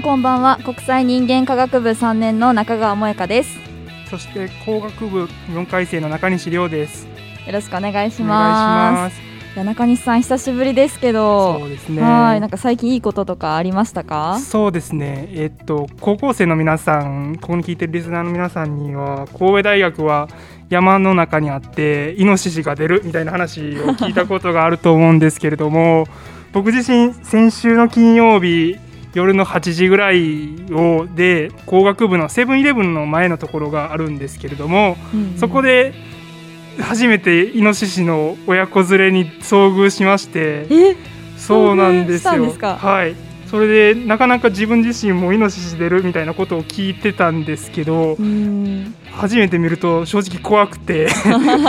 んこんばんは国際人間科学部3年の中川萌香ですそして工学部4回生の中西亮です。よろしくお願いしおます中西さん久しぶりですけどそうですね。はいなんか最近いいこととかありましたか？そうですね。えっと高校生の皆さん、ここに聞いてるリスナーの皆さんには神戸大学は山の中にあってイノシシが出るみたいな話を聞いたことがあると思うんですけれども、僕自身先週の金曜日。夜の8時ぐらいをで工学部のセブンイレブンの前のところがあるんですけれども、うんそこで初めてイノシシの親子連れに遭遇しましてえ？そうなんですよ。はい。それでなかなか自分自身もイノシシ出るみたいなことを聞いてたんですけどうん。初めて見ると正直怖くて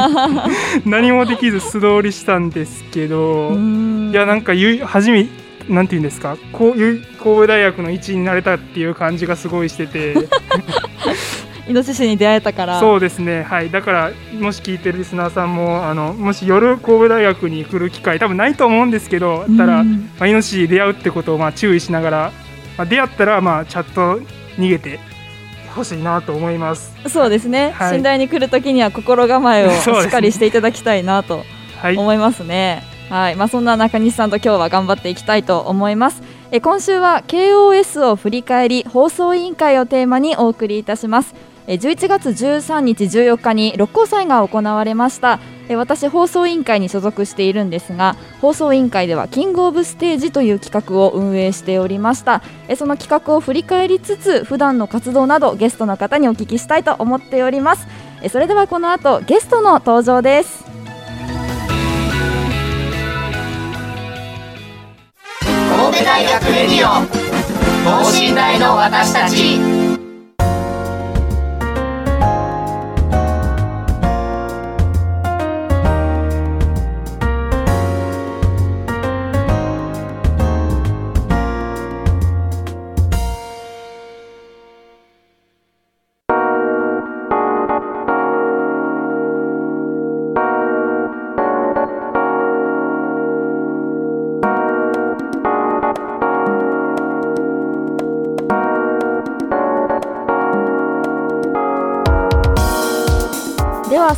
何もできず素通りしたんですけどうん。いやなんか初めなんていうんですか？こういう神戸大学の一員になれたっていう感じがすごいしてて。イノシシに出会えたから。そうですね、はい、だからもし聞いてるリスナーさんもあのもし夜神戸大学に来る機会多分ないと思うんですけどたら、うん。まあ、イノシシに出会うってことをまあ注意しながら、まあ、出会ったらまあちゃんと逃げてほしいなと思います。そうですね、はい。寝台に来るときには心構えを しっかりしていただきたいなとはい、思いますね。はい、まあ、そんな中西さんと今日は頑張っていきたいと思います。え今週は KOS を振り返り放送委員会をテーマにお送りいたします。え11月13日14日に六甲祭が行われました。え私放送委員会に所属しているんですが放送委員会ではキングオブステージという企画を運営しておりました。えその企画を振り返りつつ普段の活動などゲストの方にお聞きしたいと思っております。えそれではこの後ゲストの登場です。大学レディオ等身大の私たち。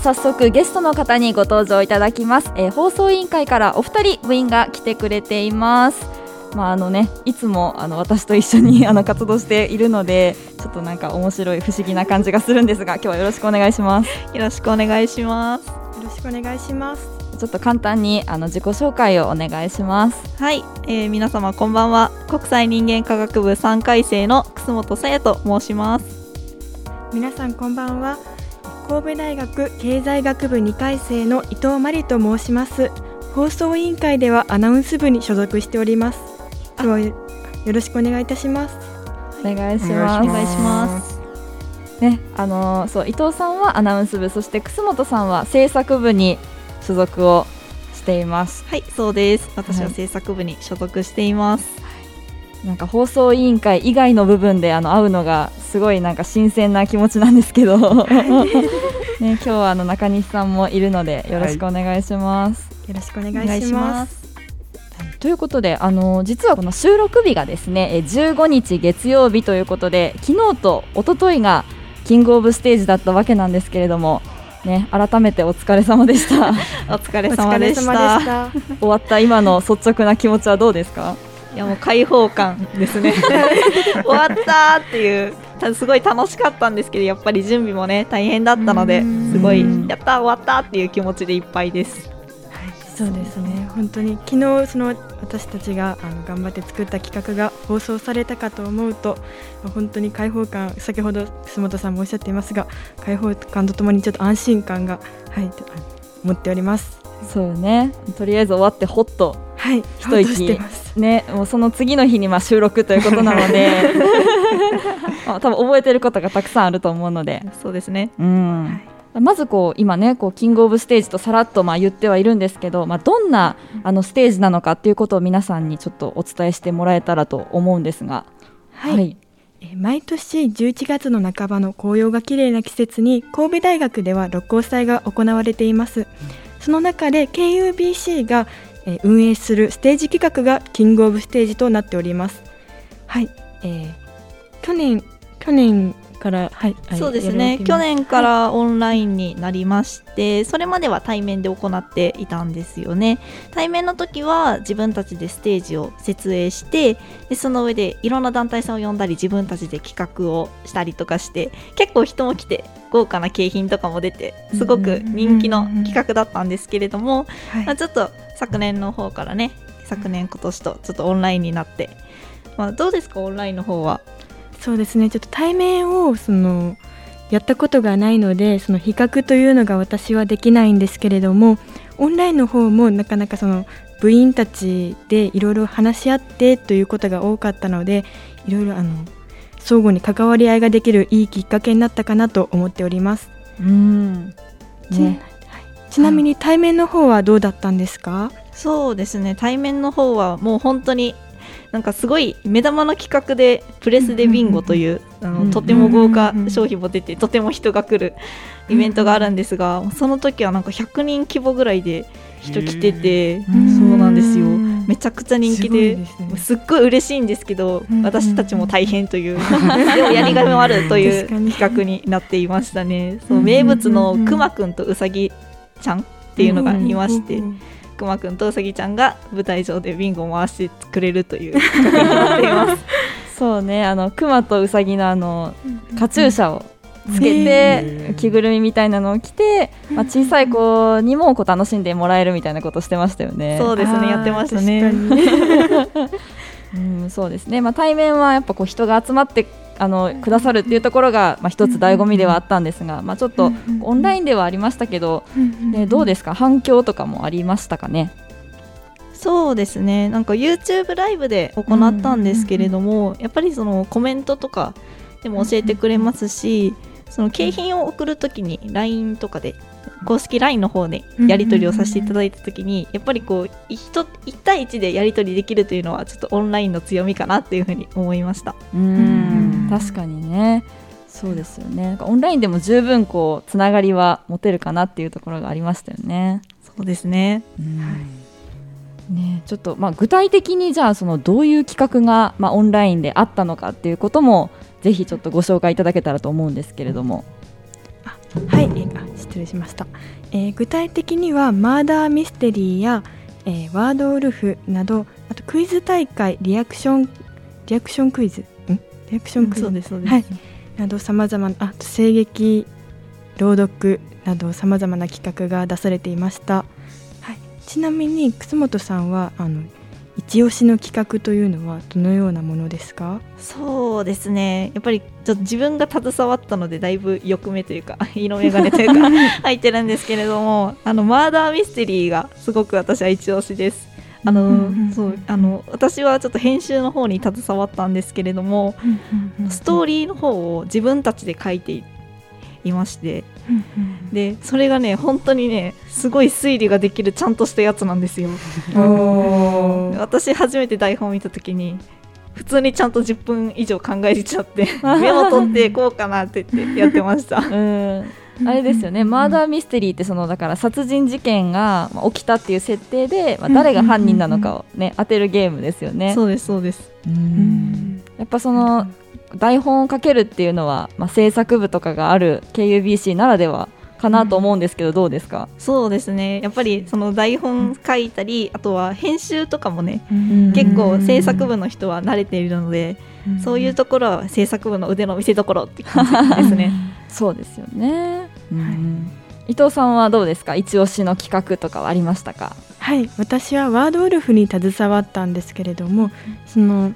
早速ゲストの方にご登場いただきます、えー放送委員会からお二人部員が来てくれていますまああのねいつもあの私と一緒に あの活動しているのでちょっとなんか面白い不思議な感じがするんですが今日はよろしくお願いしますよろしくお願いします。よろしくお願いします。ちょっと簡単にあの自己紹介をお願いしますはい、えー、皆様こんばんは。国際人間科学部3回生の楠本さやと申します。皆さんこんばんは。神戸大学経済学部2回生の伊藤真理と申します。放送委員会ではアナウンス部に所属しております。よろしくお願いいたします。お願いしおますお願いしますねあのーそう伊藤さんはアナウンス部そして楠本さんは制作部に所属をしていますはい、そうです。私ははい制作部に所属しています。なんか放送委員会以外の部分であの会うのがすごいなんか新鮮な気持ちなんですけど、ね、今日はあの中西さんもいるのでよろしくお願いします。よろしくお願いしま。ますす。ということであの実はこの収録日がですねえ15日月曜日ということで昨日と一昨日がキングオブステージだったわけなんですけれども。ね、改めてお疲れ様でした お疲れお様でし。疲れ様でした た。終わった今の率直な気持ちはどうですか？いやもう開放感ですね。終わったーっていう。すごい楽しかったんですけどやっぱり準備もね大変だったのでうんすごいやったー終わったーっていう気持ちでいっぱいです。そうですね本当に昨日その私たちがあの頑張って作った企画が放送されたかと思うと本当に開放感先ほど楠本さんもおっしゃっていますが開放感とともにちょっと安心感がはい持っておりますそうねとりあえず終わってほっとはい。一息ねもうその次の日にまあ収録ということなので。ま あ多分覚えてることがたくさんあると思うので。そうですね。うん、はい。まずこう今ねこうキングオブステージとさらっとまあ言ってはいるんですけど、まあ、どんなあのステージなのかっていうことを皆さんにちょっとお伝えしてもらえたらと思うんですが。はい、えー毎年11月の半ばの紅葉が綺麗な季節に神戸大学では六甲祭が行われています。その中で KUBC が、えー運営するステージ企画がキングオブステージとなっております。はい、えー去年去年からはいはいそうですね。去年からオンラインになりまして、それまでは対面で行っていたんですよね。対面の時は自分たちでステージを設営してでその上でいろんな団体さんを呼んだり自分たちで企画をしたりとかして結構人も来て豪華な景品とかも出てすごく人気の企画だったんですけれども、はい。まあ、ちょっと昨年の方からね昨年今年とちょっとオンラインになって、まあ、どうですかオンラインの方は？そうですね。ちょっと対面をそのやったことがないのでその比較というのが私はできないんですけれどもオンラインの方もなかなかその部員たちでいろいろ話し合ってということが多かったのでいろいろあの相互に関わり合いができるいいきっかけになったかなと思っております。うん。ち,、ねちなみに対面の方はどうだったんですか、そうですね。対面の方はもう本当になんかすごい目玉の企画でプレスでビンゴというあうんのとても豪華商品も出てとても人が来るイベントがあるんですがその時はなんか100人規模ぐらいで人来ててーそうなんですよ。うん。めちゃくちゃ人気でですっごい嬉しいんですけどうん私たちも大変という でもやりがいもあるという企画になっていましたね。そううん名物のくまくんとうさぎちゃんっていうのがいましてうんくまくんとうさぎちゃんが舞台上でビンゴを回してくれるという。そうねあの熊とウサギのあのカチューシャをつけねて着ぐるみみたいなのを着て、まあ、小さい子にもこう楽しんでもらえるみたいなことしてましたよね。そうですねやってましたね。うん、そうですね、まあ、対面はやっぱこう人が集まってあのくださるっていうところが、まあ、一つ醍醐味ではあったんですが、まあ、ちょっとオンラインではありましたけど、ね、どうですか？反響とかもありましたかね？そうですね。なんか YouTube ライブで行ったんですけれども、やっぱりそのコメントとかでも教えてくれますし、その景品を送るときに LINE とかで公式 LINE の方でやり取りをさせていただいたときにやっぱりこう1 1対1でやり取りできるというのはちょっとオンラインの強みかなっていうふうに思いました。うん。確かにね。そうですよね。オンラインでも十分こうつながりは持てるかなっていうところがありましたよね。そうですね。ねちょっとまあ具体的にじゃあそのどういう企画がまあオンラインであったのかっていうこともぜひちょっとご紹介いただけたらと思うんですけれども。はい、えーあ失礼しました、えー具体的にはマーダーミステリーや、えーワードウルフなどあとクイズ大会リアクションリアクションクイズ？ん？リアクションクイズ、そうですそうです、はい。などさまざまなあと声劇朗読などさまざまな企画が出されていました、はい、ちなみに楠本さんはあの一押しの企画というのはどのようなものですか？そうですね。やっぱりちょっと自分が携わったのでだいぶ欲目というか 色眼鏡というか 入ってるんですけれどもあのマーダーミステリーがすごく私は一押しです。あのそうあの私はちょっと編集の方に携わったんですけれどもストーリーの方を自分たちで書いていましてでそれがね本当にねすごい推理ができるちゃんとしたやつなんですよ。私初めて台本見た時に普通にちゃんと10分以上考えちゃって メモ取ってこうかなって言ってやってました。うんあれですよね、マーダーミステリーってそのだから殺人事件がまあ起きたっていう設定で、まあ、誰が犯人なのかをね当てるゲームですよね。そうですそうです。うんやっぱその台本を書けるっていうのは、まあ、制作部とかがある KUBC ならではかなと思うんですけど、どうですか、そうですね。やっぱりその台本書いたり、あとは編集とかもね、ん。結構制作部の人は慣れているので、そういうところは制作部の腕の見せ所って感じですね。そうですよね、うん。伊藤さんはどうですか？一押しの企画とかはありましたか？はい。私はワードウルフに携わったんですけれどもその、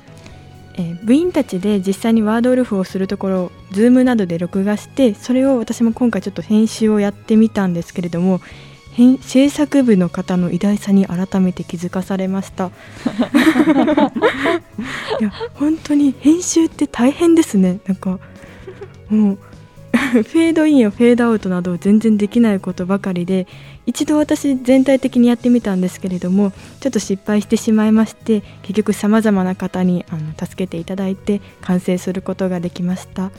えー部員たちで実際にワードウルフをするところを Zoom などで録画してそれを私も今回ちょっと編集をやってみたんですけれども制作部の方の偉大さに改めて気づかされました。いや本当に編集って大変ですね。なんかもうフェードインやフェードアウトなど全然できないことばかりで一度私全体的にやってみたんですけれどもちょっと失敗してしまいまして結局さまざまな方にあの助けていただいて完成することができました。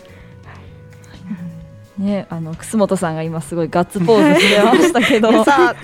ね、あの楠本さんが今すごいガッツポーズしてましたけど。さあ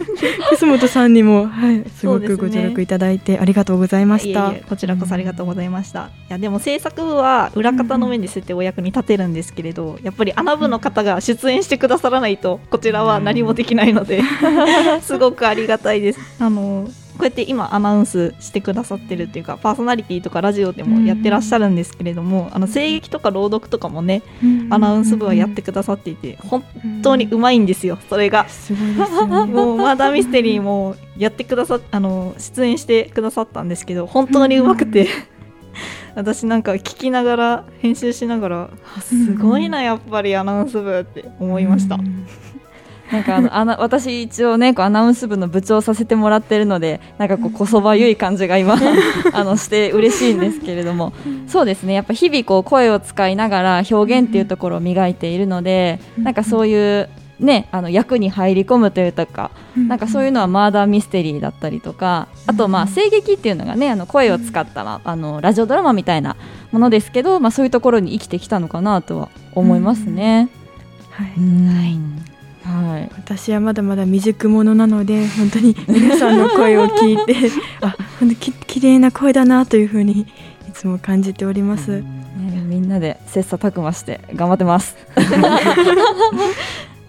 楠本さんにも、はい、すごくご助力いただいてありがとうございました。いえいえ。こちらこそありがとうございました。いやでも制作部は裏方の面でそうやってお役に立てるんですけれど、やっぱり穴部の方が出演してくださらないとこちらは何もできないので、すごくありがたいです。あのこうやって今アナウンスしてくださってるっていうかパーソナリティとかラジオでもやってらっしゃるんですけれども、あの声劇とか朗読とかもね、アナウンス部はやってくださっていて本当にうまいんですよそれが。すごいですよね。もうマーダーミステリーもやってくださっあの出演してくださったんですけど本当にうまくて。私なんか聞きながら編集しながらあすごいなやっぱりアナウンス部って思いました。なんかあのあな私一応ねこうアナウンス部の部長させてもらってるのでなんかこうこそばゆい感じが今 あのして嬉しいんですけれども。そうですね。やっぱ日々こう声を使いながら表現っていうところを磨いているのでなんかそういうねあの役に入り込むというかなんかそういうのはマーダーミステリーだったりとかあとまあ声劇っていうのがねあの声を使った、まあ、あのラジオドラマみたいなものですけど、まあ、そういうところに生きてきたのかなとは思いますね。はい。うんはい私はまだまだ未熟者なので本当に皆さんの声を聞いて あ本当き綺麗な声だなというふうにいつも感じております。ね、みんなで切磋琢磨して頑張ってます。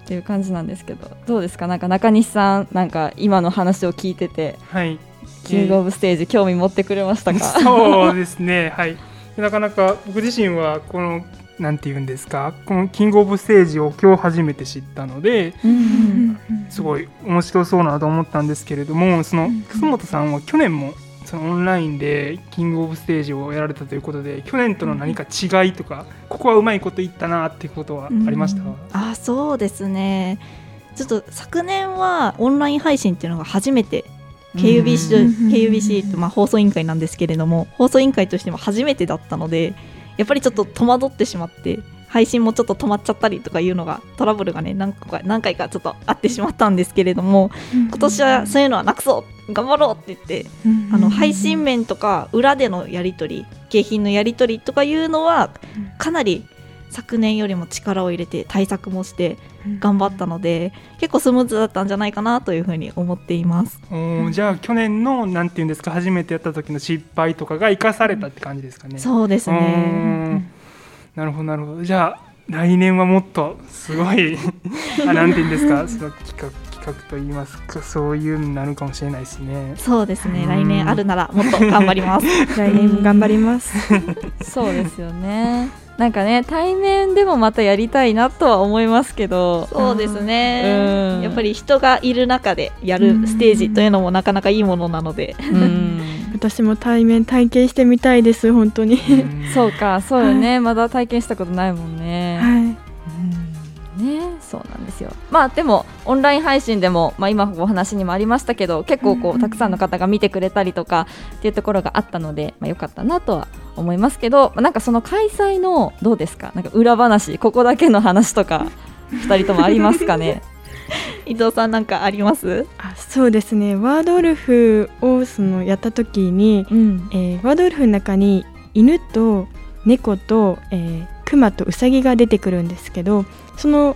っていう感じなんですけどどうですか？なんか中西さんなんか今の話を聞いててはいキングオブステージ興味持ってくれましたか、そうですね、はい。なかなか僕自身はこのなんて言うんですか、このキングオブステージを今日初めて知ったので、うんすごい面白そうなと思ったんですけれども、その楠本さんは去年もそのオンラインでキングオブステージをやられたということで、去年との何か違いとか、ここはうまいこと言ったなっていうことはありました？あそうですね。ちょっと昨年はオンライン配信っていうのが初めて KUBC, うん KUBC ってまあ放送委員会なんですけれども放送委員会としても初めてだったのでやっぱりちょっと戸惑ってしまって配信もちょっと止まっちゃったりとかいうのがトラブルがね何個か何回かちょっとあってしまったんですけれども今年はそういうのはなくそう頑張ろうって言ってあの配信面とか裏でのやり取り景品のやり取りとかいうのはかなり昨年よりも力を入れて対策もして頑張ったので結構スムーズだったんじゃないかなというふうに思っています。おーじゃあ去年のなんていうんですか初めてやった時の失敗とかが生かされたって感じですかね。そうですね。んなるほどなるほどじゃあ来年はもっとすごい あなんていうんですかその企画企画といいますかそういうのになるかもしれないですね。そうですね。うん来年あるならもっと頑張ります。来年も頑張ります。そうですよねなんかね対面でもまたやりたいなとは思いますけどそうですねうん。やっぱり人がいる中でやるステージというのもなかなかいいものなので。うん 私も対面体験してみたいです本当に。うん そうかそうよね、まだ体験したことないもんね、はい。ね。そうなんですよ。まあでもオンライン配信でも、まあ、今お話にもありましたけど結構こうたくさんの方が見てくれたりとかっていうところがあったので、まあ、よかったなとは思いますけど、まあなんかその開催のどうですか？なんか裏話ここだけの話とか2人ともありますかね？伊藤さんなんかあります？あそうですね。ワードウルフをそのやった時に、うん。えーワードウルフの中に犬と猫と、えー、クマとウサギが出てくるんですけどその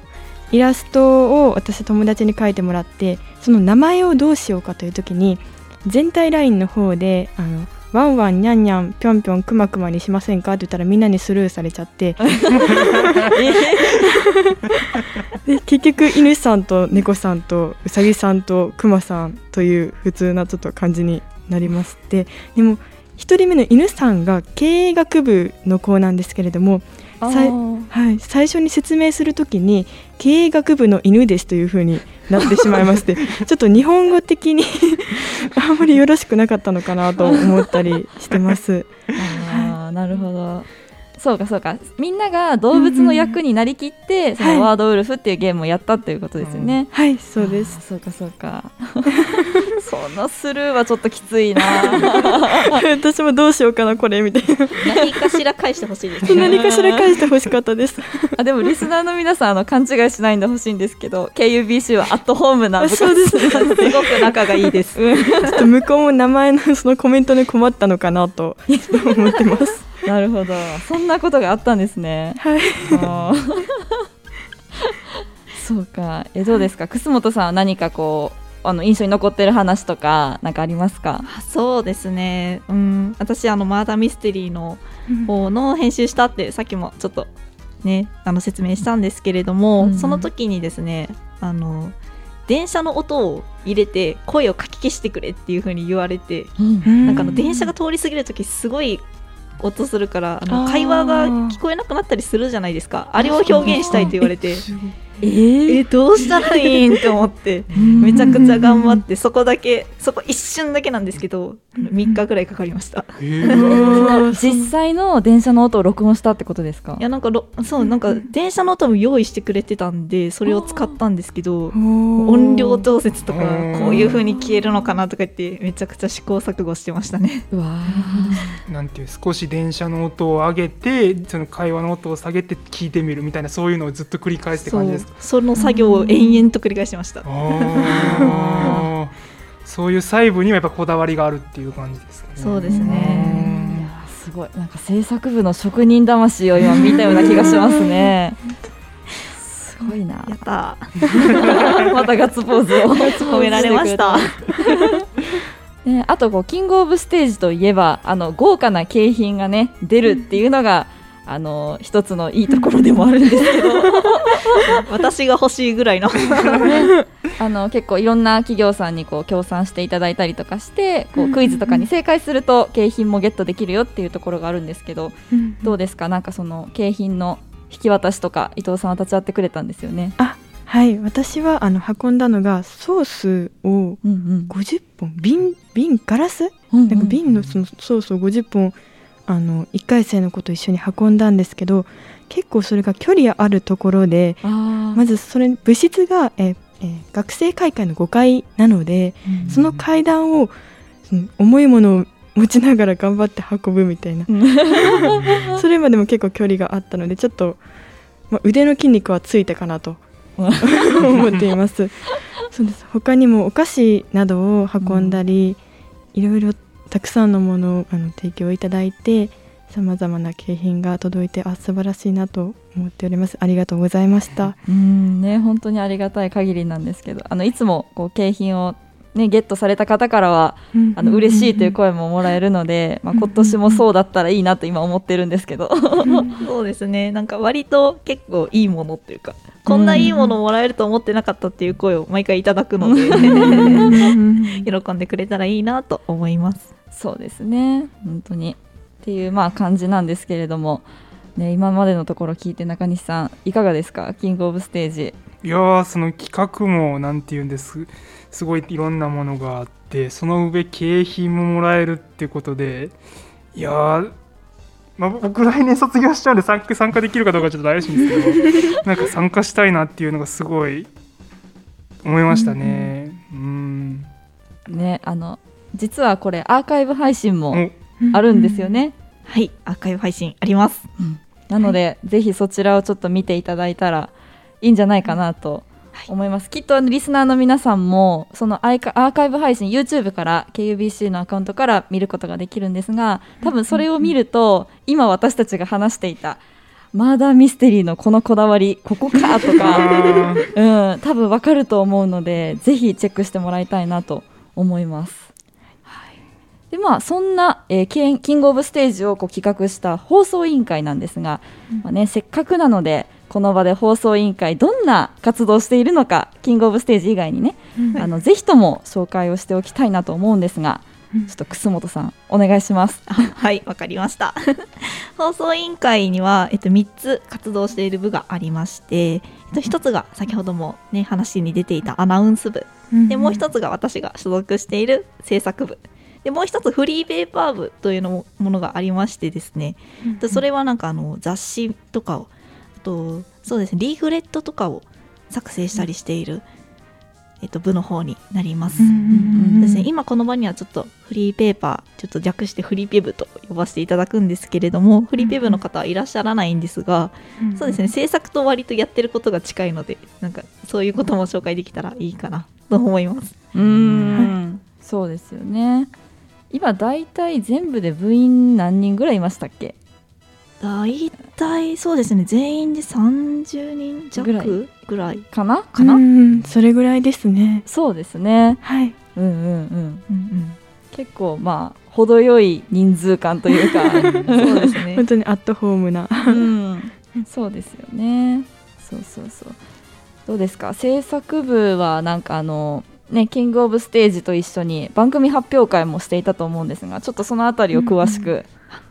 イラストを私友達に描いてもらってその名前をどうしようかという時に全体ラインの方であのワンワンニャンニャンぴょんぴょんくまくまにしませんかって言ったらみんなにスルーされちゃって。で結局犬さんと猫さんとうさぎさんとくまさんという普通なちょっと感じになりまして。でも1人目の犬さんが経営学部の子なんですけれどもはい、最初に説明するときに経営学部の犬ですというふうになってしまいまして ちょっと日本語的に あんまりよろしくなかったのかなと思ったりしてます。あーなるほど。そうかそうか。みんなが動物の役になりきって、そのワードウルフっていうゲームをやったっていうことですよね、はい、そうです。そうかそうか そのスルーはちょっときついな 私もどうしようかなこれみたいな。何かしら返してほしいですね。何かしら返してほしかったです。あでもリスナーの皆さんあの勘違いしないでほしいんですけど KUBC はアットホームな部活そうですね。すごく仲がいいです。ちょっと向こうも名前のそのコメントに困ったのかなと思ってます。なるほどそんなことがあったんですねはい。そうかえどうですか？楠本さんは何かこうあの印象に残ってる話とかなんかありますか？あそうですね。うん、私あのマーダーミステリーの方の編集したってさっきもちょっとねあの説明したんですけれども、うんうん。その時にですねあの電車の音を入れて声をかき消してくれっていう風に言われて、なんかあの電車が通り過ぎる時すごい音するからあの会話が聞こえなくなったりするじゃないですか。あれを表現したいと言われてええどうしたらいいんって思って。めちゃくちゃ頑張ってそこだけそこ一瞬だけなんですけど3日ぐらいかかりました。へー。実際の電車の音を録音したってことですかいやなんかろそうなんか電車の音も用意してくれてたんでそれを使ったんですけど音音量調節とかうんこういう風に消えるのかなとか言ってめちゃくちゃ試行錯誤してましたね。なんていう少し電車の音を上げてその会話の音を下げて聞いてみるみたいなそういうのをずっと繰り返すって感じですか？その作業を延々と繰り返してました。そういう細部にはやっぱこだわりがあるっていう感じですね。そうですね。やすごい。なんか制作部の職人魂を今見たような気がしますね。すごいな。やった。またガッツポーズを。褒められました。ね、あとこうキングオブステージといえばあの豪華な景品がね出るっていうのが、あの一つのいいところでもあるんですけど。私が欲しいぐらいの。あの結構いろんな企業さんにこう協賛していただいたりとかしてこうクイズとかに正解すると景品もゲットできるよっていうところがあるんですけどどうですか？なんかその景品の引き渡しとか伊藤さんは立ち会ってくれたんですよね。はい、私はあの運んだのがソースをうんうん。50本瓶瓶ガラス？うんうんなんか瓶のそのソースを50本あの1回生の子と一緒に運んだんですけど結構それが距離あるところでまずそれ物質が、えーえー学生会館の5階なのでうん。その階段をその重いものを持ちながら頑張って運ぶみたいな。それまでも結構距離があったのでちょっと、まあ、腕の筋肉はついたかなと思っています。そうです。他にもお菓子などを運んだり、いろいろたくさんのものをあの提供いただいてさまざまな景品が届いてあ素晴らしいなと思っております。ありがとうございました。うんね本当にありがたい限りなんですけどあのいつもこう景品をねゲットされた方からはあの嬉しいという声ももらえるので、まあ、今年もそうだったらいいなと今思ってるんですけど。そうですね。なんか割と結構いいものっていうかこんないいものもらえると思ってなかったっていう声を毎回いただくので 喜んでくれたらいいなと思いますそうですね。本当に。っていうまあ感じなんですけれども、ね、今までのところ聞いて中西さんいかがですか？キングオブステージ。いやーその企画もなんて言うんです。すごいいろんなものがあってその上景品ももらえるっていうことでいやーまあ、僕来年卒業しちゃうんで参加参加できるかどうかちょっと怪しいんですけど なんか参加したいなっていうのがすごい思いましたね。うん。ねあの実はこれアーカイブ配信もおあるんですよね、はい。アーカイブ配信あります。なので、ぜひそちらをちょっと見ていただいたらいいんじゃないかなと思います、きっとあのリスナーの皆さんもそのアイカアーカイブ配信 YouTube から KUBC のアカウントから見ることができるんですが多分それを見ると今私たちが話していたマーダーミステリーのこのこだわりここかとか、うん、多分わかると思うのでぜひチェックしてもらいたいなと思います。でまあ、そんな、えーキンキングオブステージをこう企画した放送委員会なんですが、まあね、せっかくなのでこの場で放送委員会どんな活動をしているのかキングオブステージ以外にね、あのぜひとも紹介をしておきたいなと思うんですがちょっと楠本さんお願いします。あはい、わかりました。放送委員会には、えっと、3つ活動している部がありまして、えっと、1つが先ほどもね、話に出ていたアナウンス部。で、もう1つが私が所属している制作部。で、もう1つフリーペーパー部というのもものがありましてですね、でそれはなんかあの雑誌とかを、あと、そうですね、リーフレットとかを作成したりしている、えっと、部の方になります。ですね、今この場にはちょっとフリーペーパーちょっと略してフリーペブと呼ばせていただくんですけれどもフリーペブの方はいらっしゃらないんですが、そうですね制作と割とやってることが近いのでなんかそういうことも紹介できたらいいかなと思います。うーん、そうですよね。今だいたい全部で部員何人ぐらいいましたっけ？大体そうですね全員で30人弱ぐらいぐらいかな？かな、うん、それぐらいですねそうですね。はいうんうんうん。うんうん結構まあ程よい人数感というか。そうですね本当にアットホームなうん、そうですよね。そうそうそう。どうですか？制作部はなんかあのねキングオブステージと一緒に番組発表会もしていたと思うんですがちょっとそのあたりを詳しく、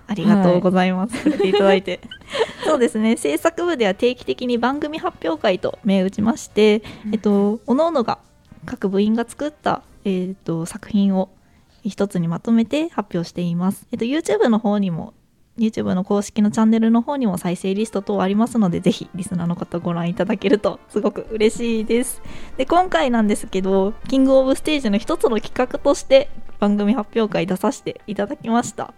ありがとうございます。触れていただいて。そうですね。制作部では定期的に番組発表会と銘打ちまして、えっと、各々が、各部員が作った、えっと、作品を一つにまとめて発表しています。えっと、YouTube の方にも、YouTube の公式のチャンネルの方にも再生リスト等ありますので、ぜひリスナーの方ご覧いただけるとすごく嬉しいです。で、今回なんですけど、キングオブステージの一つの企画として番組発表会出させていただきました。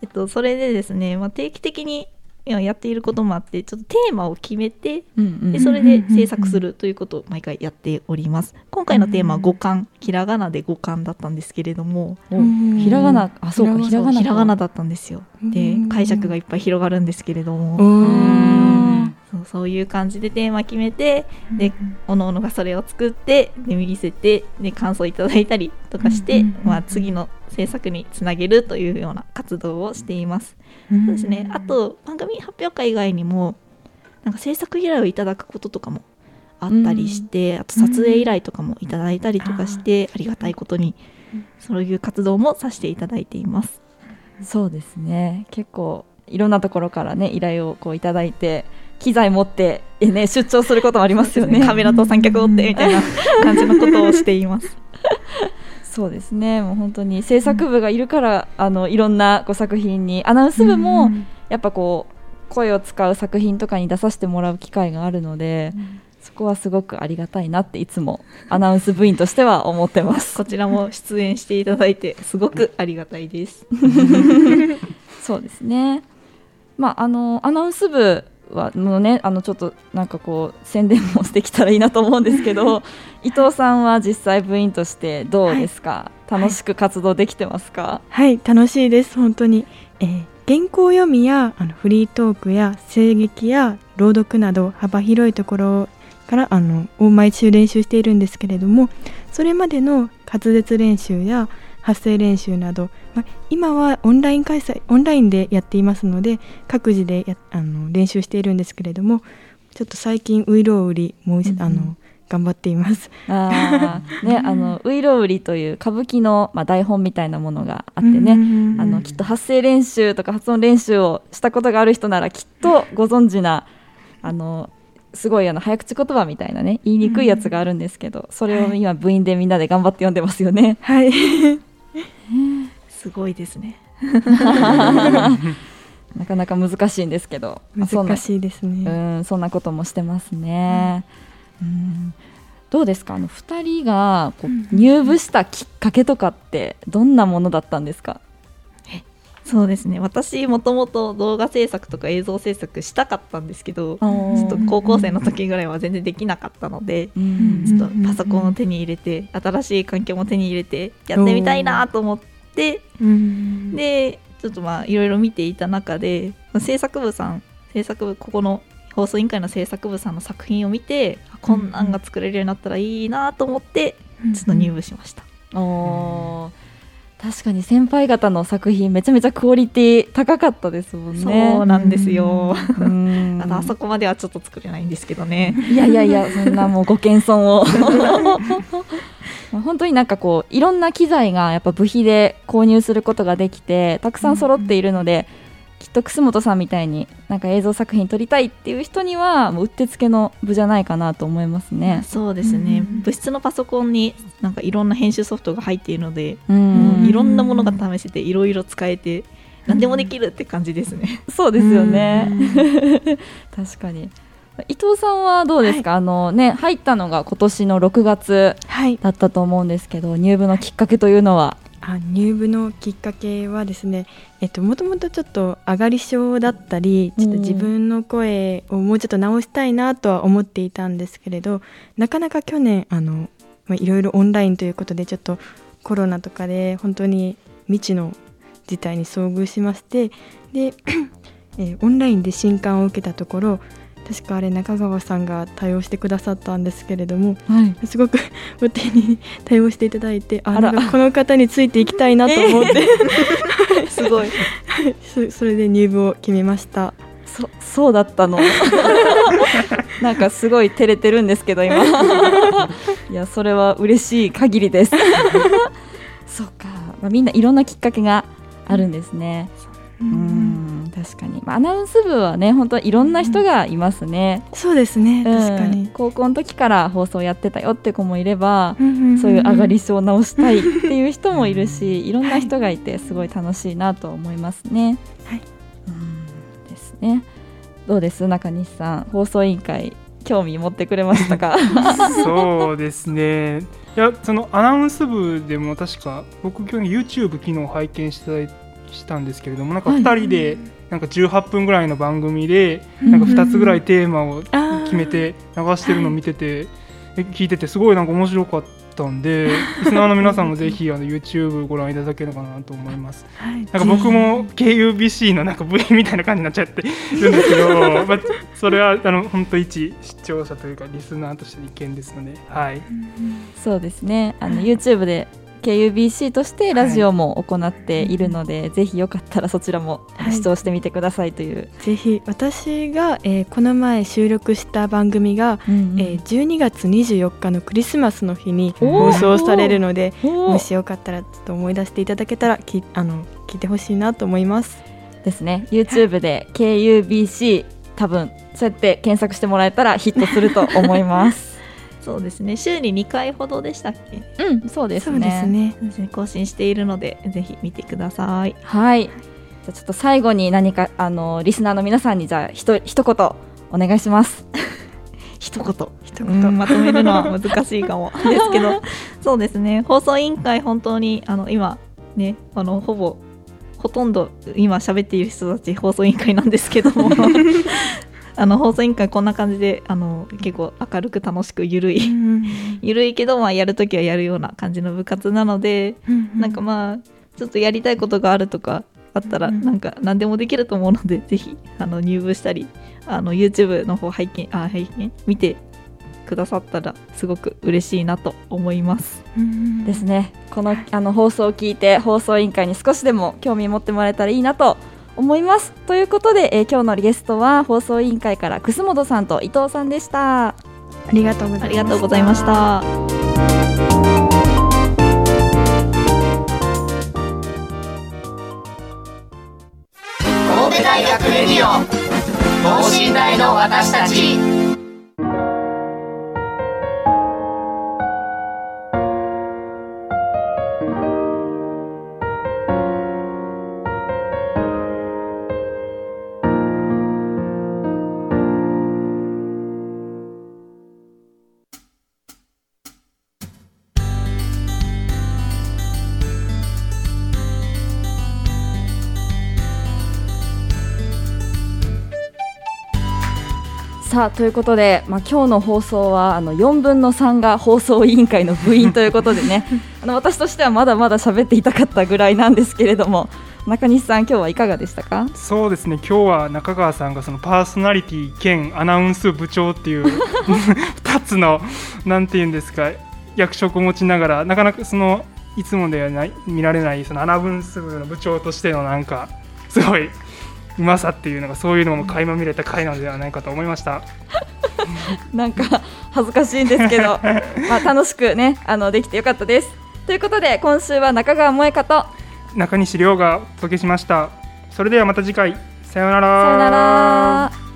えっと、それでですね、まあ、定期的にいややっていることもあってちょっとテーマを決めてうんうんでそれで制作するということを毎回やっております。今回のテーマは五感。ひらがなで五感だったんですけれども。おひらがなあそうかひらがな。ひらがなだったんですよ。でうん。解釈がいっぱい広がるんですけれどおもーそうそういう感じでテーマ決めてでおのおのがそれを作ってで見せてで感想いただいたりとかして、まあ、次の制作につなげるというような活動をしています。そうですね。あと番組発表会以外にもなんか制作依頼をいただくこととかもあったりして、あと撮影依頼とかもいただいたりとかして、ありがたいことにそういう活動もさせていただいています。そうですね結構いろんなところからね依頼をこういただいて機材持って、えね、出張することもありますよねカメラと三脚を追ってみたいな 感じのことをしています。そうですねもう本当に制作部がいるから、あのいろんなこう作品にアナウンス部もやっぱこう声を使う作品とかに出させてもらう機会があるので、そこはすごくありがたいなっていつもアナウンス部員としては思ってます。こちらも出演していただいてすごくありがたいです。そうですね。まああのアナウンス部はのねあのちょっとなんかこう宣伝もしてきたらいいなと思うんですけど、伊藤さんは実際部員としてどうですか？楽しく活動できてますか？はい楽しいです本当に、えー原稿読みやあのフリートークや声劇や朗読など幅広いところからあのを毎週練習しているんですけれどもそれまでの滑舌練習や発声練習など、まあ、今はオンライン開催オンラインでやっていますので各自でやあの練習しているんですけれどもちょっと最近ウイロウリもう一、うんうんあの頑張っています。あーねあのウイロウリという歌舞伎のまあ台本みたいなものがあってね。あのきっと発声練習とか発音練習をしたことがある人ならきっとご存知なあのすごいあの早口言葉みたいなね言いにくいやつがあるんですけど、それを今部員でみんなで頑張って読んでますよね。はいすごいですね。なかなか難しいんですけど、まあそんな難しいですね。うん。そんなこともしてますね。うん。どうですか？あの2人がこう入部したきっかけとかってどんなものだったんですか、そうですね。私もともと動画制作とか映像制作したかったんですけどちょっと高校生の時ぐらいは全然できなかったのでうんちょっとパソコンを手に入れて新しい環境も手に入れてやってみたいなと思ってうんでちょっとまあいろいろ見ていた中で制作部さん制作部ここの放送委員会の制作部さんの作品を見てあこんなんが作れるようになったらいいなと思ってちょっと入部しました。おー確かに先輩方の作品めちゃめちゃクオリティ高かったですもんね。そうなんですよ。うん あとあそこまではちょっと作れないんですけどね。いやいやいやそんなもうご謙遜をまあ 本当になんかこういろんな機材がやっぱ部費で購入することができてたくさん揃っているので、きっと楠本さんみたいになんか映像作品撮りたいっていう人にはもううってつけの部じゃないかなと思いますね。そうですね、うん物質のパソコンになんかいろんな編集ソフトが入っているので、うもういろんなものが試せていろいろ使えて何でもできるって感じですね。そうですよね。確かに。伊藤さんはどうですか、あのね入ったのが今年の6月はい。だったと思うんですけど入部のきっかけというのは、あ入部のきっかけはですね、えっと、もともとちょっと上がり症だったりちょっと自分の声をもうちょっと直したいなとは思っていたんですけれどなかなか去年あのまあいろいろオンラインということでちょっとコロナとかで本当に未知の事態に遭遇しましてで、えーオンラインで新刊を受けたところ確かあれ中川さんが対応してくださったんですけれどもはい、すごく お手に対応していただいてああら。この方についていきたいなと思って、すごい。そそれで入部を決めました。そそうだったの。なんかすごい照れてるんですけど今。いやそれは嬉しい限りです。そうか、まあ、みんないろんなきっかけがあるんですね。うん確かに、まあ、アナウンス部はね本当いろんな人がいますね、そうですね。うん。確かに、高校の時から放送やってたよって子もいれば、うんうんんそういう上がり症を直したいっていう人もいるし、いろんな人がいてすごい楽しいなと思いますね。はい。うん。ですね。どうです？中西さん。放送委員会興味持ってくれましたか？そうですね。いや、そのアナウンス部でも確か、僕、今日 YouTube 昨日拝見したしたんですけれども、なんかはい2人で、なんか18分ぐらいの番組で、なんか2つぐらいテーマを決めて流してるのを見てて、え聞いてて、すごいなんか面白かったんで、リスナーの皆さんもぜひあの YouTube ご覧いただければなと思います。はい。なんか僕も KUBC のなんか部員みたいな感じになっちゃってるんですけど、まあ、それはあの本当一視聴者というかリスナーとしての意見ですので、はい、そうですね。あの YouTube で KUBC としてラジオも行っているので、ぜひよかったらそちらもはい。視聴してみてくださいという。ぜひ私が、えーこの前収録した番組が、うんうん。えー12月24日のクリスマスの日に放送されるのでもしよかったらちょっと思い出していただけたらきあの聞いてほしいなと思います。ですね。YouTube で KUBC 多分そうやって検索してもらえたらヒットすると思いますそうですね。週に2回ほどでしたっけ？うんそうですね。そうですね。更新しているのでぜひ見てください。はい。じゃあちょっと最後に何かあのリスナーの皆さんにじゃあひと一言お願いします。一言。一うんまとめるのは難しいかも。ですけど。そうですね。放送委員会本当にあの今ねあのほぼほとんど今喋っている人たち放送委員会なんですけども あの放送委員会こんな感じであの結構明るく楽しくゆるい ゆるいけど、まあ、やるときはやるような感じの部活なので、なんかまあちょっとやりたいことがあるとかあったらうんなんか何でもできると思うので、ぜひあの入部したりあの YouTube の方拝見あ拝見見てくださったらすごく嬉しいなと思います。ですね。このあの放送を聞いて放送委員会に少しでも興味持ってもらえたらいいなと思いますということで、えー今日のゲストは放送委員会から楠本さんと伊藤さんでしたありがとうございました。ありがとうございました。神戸大学レディオ等身大の私たちさあということで、まあ、今日の放送はあの4分の3が放送委員会の部員ということでね。あの私としてはまだまだ喋っていたかったぐらいなんですけれども。中西さん今日はいかがでしたか？そうですね。今日は中川さんがそのパーソナリティ兼アナウンス部長っていう 2つのなんていうんですか役職を持ちながらなかなかそのいつもではない見られないそのアナウンス部の部長としてのなんかすごいうまさっていうのがそういうのも垣間見れた回なのではないかと思いました。なんか恥ずかしいんですけど、まあ楽しくねあのできてよかったです。ということで今週は中川萌香と中西亮がお届けしましたそれではまた次回さようならさよなら。